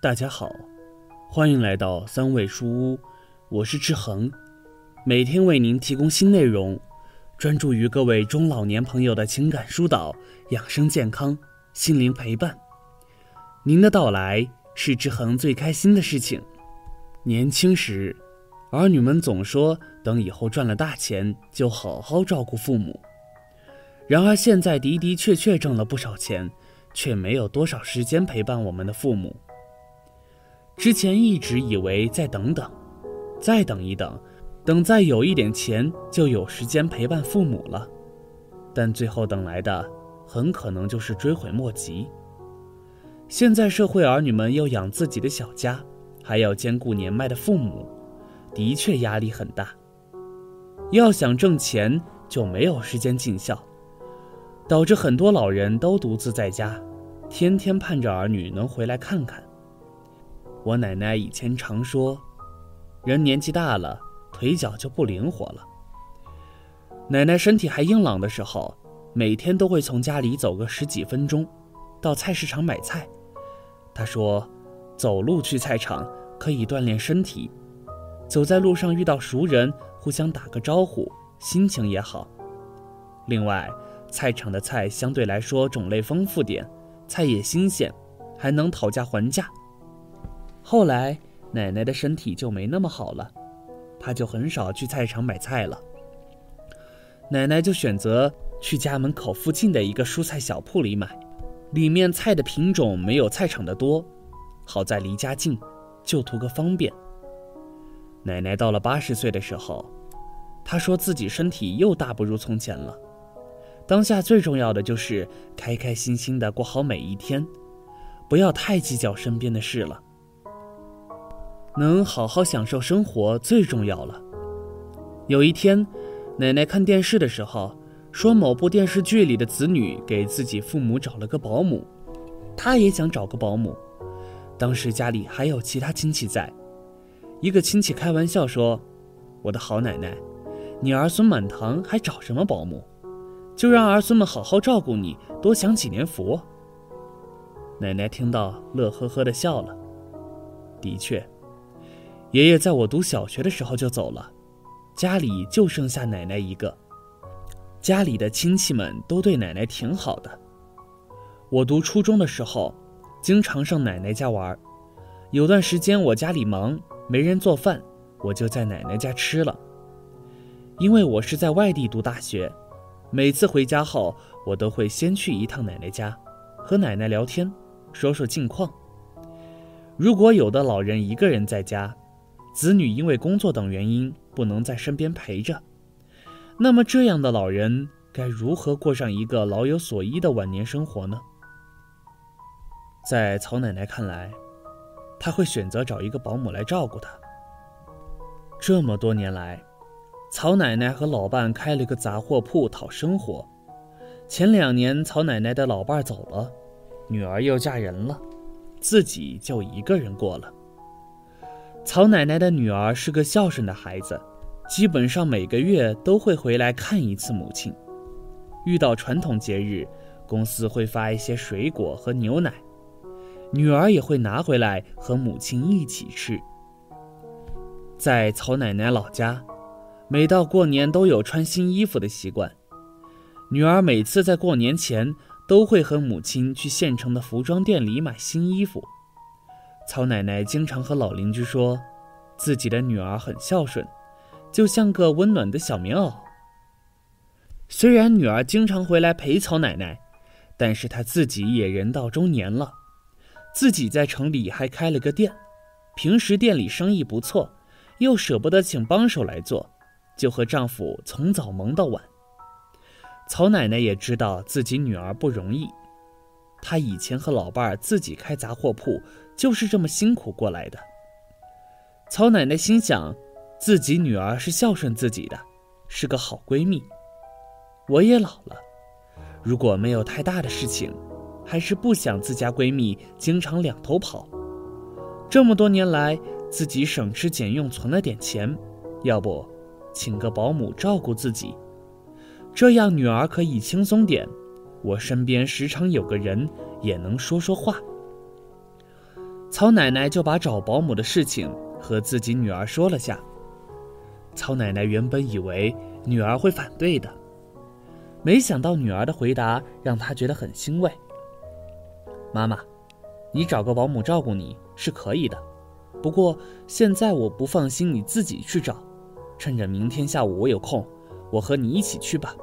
大家好，欢迎来到三味书屋，我是志恒，每天为您提供新内容，专注于各位中老年朋友的情感疏导、养生健康、心灵陪伴。您的到来是志恒最开心的事情。年轻时，儿女们总说等以后赚了大钱就好好照顾父母，然而现在的的确确挣了不少钱。却没有多少时间陪伴我们的父母。之前一直以为再等等，再等一等，等再有一点钱就有时间陪伴父母了，但最后等来的很可能就是追悔莫及。现在社会儿女们要养自己的小家，还要兼顾年迈的父母，的确压力很大。要想挣钱，就没有时间尽孝。导致很多老人都独自在家，天天盼着儿女能回来看看。我奶奶以前常说，人年纪大了，腿脚就不灵活了。奶奶身体还硬朗的时候，每天都会从家里走个十几分钟，到菜市场买菜。她说，走路去菜场可以锻炼身体，走在路上遇到熟人，互相打个招呼，心情也好。另外。菜场的菜相对来说种类丰富点，菜也新鲜，还能讨价还价。后来奶奶的身体就没那么好了，她就很少去菜场买菜了。奶奶就选择去家门口附近的一个蔬菜小铺里买，里面菜的品种没有菜场的多，好在离家近，就图个方便。奶奶到了八十岁的时候，她说自己身体又大不如从前了。当下最重要的就是开开心心的过好每一天，不要太计较身边的事了。能好好享受生活最重要了。有一天，奶奶看电视的时候说，某部电视剧里的子女给自己父母找了个保姆，她也想找个保姆。当时家里还有其他亲戚在，一个亲戚开玩笑说：“我的好奶奶，你儿孙满堂，还找什么保姆？”就让儿孙们好好照顾你，多享几年福。奶奶听到，乐呵呵的笑了。的确，爷爷在我读小学的时候就走了，家里就剩下奶奶一个。家里的亲戚们都对奶奶挺好的。我读初中的时候，经常上奶奶家玩。有段时间我家里忙，没人做饭，我就在奶奶家吃了。因为我是在外地读大学。每次回家后，我都会先去一趟奶奶家，和奶奶聊天，说说近况。如果有的老人一个人在家，子女因为工作等原因不能在身边陪着，那么这样的老人该如何过上一个老有所依的晚年生活呢？在曹奶奶看来，她会选择找一个保姆来照顾她。这么多年来。曹奶奶和老伴开了个杂货铺讨生活。前两年，曹奶奶的老伴走了，女儿又嫁人了，自己就一个人过了。曹奶奶的女儿是个孝顺的孩子，基本上每个月都会回来看一次母亲。遇到传统节日，公司会发一些水果和牛奶，女儿也会拿回来和母亲一起吃。在曹奶奶老家。每到过年都有穿新衣服的习惯，女儿每次在过年前都会和母亲去县城的服装店里买新衣服。曹奶奶经常和老邻居说，自己的女儿很孝顺，就像个温暖的小棉袄。虽然女儿经常回来陪曹奶奶，但是她自己也人到中年了，自己在城里还开了个店，平时店里生意不错，又舍不得请帮手来做。就和丈夫从早忙到晚。曹奶奶也知道自己女儿不容易，她以前和老伴儿自己开杂货铺，就是这么辛苦过来的。曹奶奶心想，自己女儿是孝顺自己的，是个好闺蜜。我也老了，如果没有太大的事情，还是不想自家闺蜜经常两头跑。这么多年来，自己省吃俭用存了点钱，要不？请个保姆照顾自己，这样女儿可以轻松点。我身边时常有个人，也能说说话。曹奶奶就把找保姆的事情和自己女儿说了下。曹奶奶原本以为女儿会反对的，没想到女儿的回答让她觉得很欣慰。妈妈，你找个保姆照顾你是可以的，不过现在我不放心你自己去找，趁着明天下午我有空，我和你一起去吧。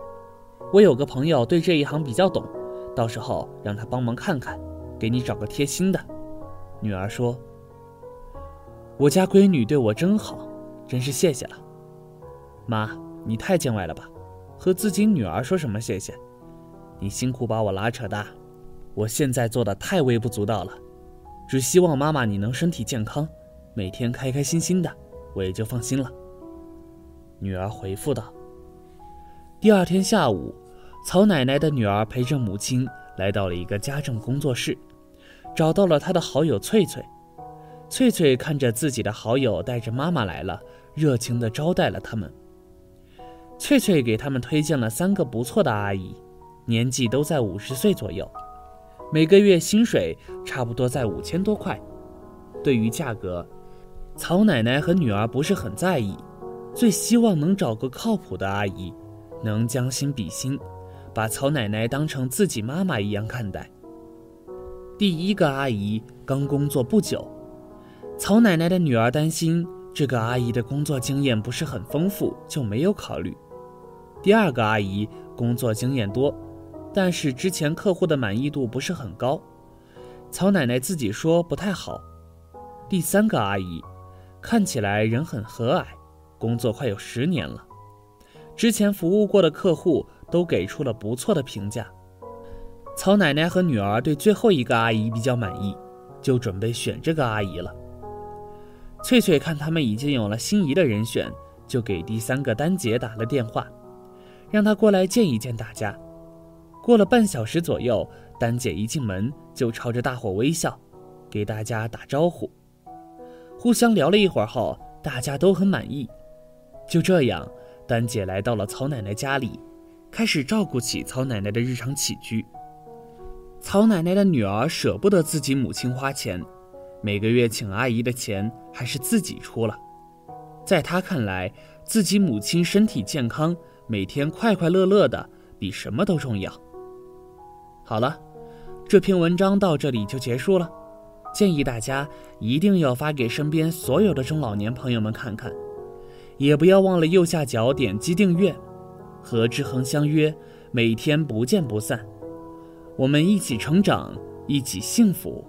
我有个朋友对这一行比较懂，到时候让他帮忙看看，给你找个贴心的。女儿说：“我家闺女对我真好，真是谢谢了。”妈，你太见外了吧？和自己女儿说什么谢谢？你辛苦把我拉扯大，我现在做的太微不足道了。只希望妈妈你能身体健康，每天开开心心的，我也就放心了。女儿回复道。第二天下午，曹奶奶的女儿陪着母亲来到了一个家政工作室，找到了她的好友翠翠。翠翠看着自己的好友带着妈妈来了，热情地招待了他们。翠翠给他们推荐了三个不错的阿姨，年纪都在五十岁左右，每个月薪水差不多在五千多块。对于价格，曹奶奶和女儿不是很在意，最希望能找个靠谱的阿姨。能将心比心，把曹奶奶当成自己妈妈一样看待。第一个阿姨刚工作不久，曹奶奶的女儿担心这个阿姨的工作经验不是很丰富，就没有考虑。第二个阿姨工作经验多，但是之前客户的满意度不是很高，曹奶奶自己说不太好。第三个阿姨看起来人很和蔼，工作快有十年了。之前服务过的客户都给出了不错的评价。曹奶奶和女儿对最后一个阿姨比较满意，就准备选这个阿姨了。翠翠看他们已经有了心仪的人选，就给第三个丹姐打了电话，让她过来见一见大家。过了半小时左右，丹姐一进门就朝着大伙微笑，给大家打招呼。互相聊了一会儿后，大家都很满意。就这样。丹姐来到了曹奶奶家里，开始照顾起曹奶奶的日常起居。曹奶奶的女儿舍不得自己母亲花钱，每个月请阿姨的钱还是自己出了。在她看来，自己母亲身体健康，每天快快乐乐的，比什么都重要。好了，这篇文章到这里就结束了。建议大家一定要发给身边所有的中老年朋友们看看。也不要忘了右下角点击订阅，和志恒相约，每天不见不散。我们一起成长，一起幸福。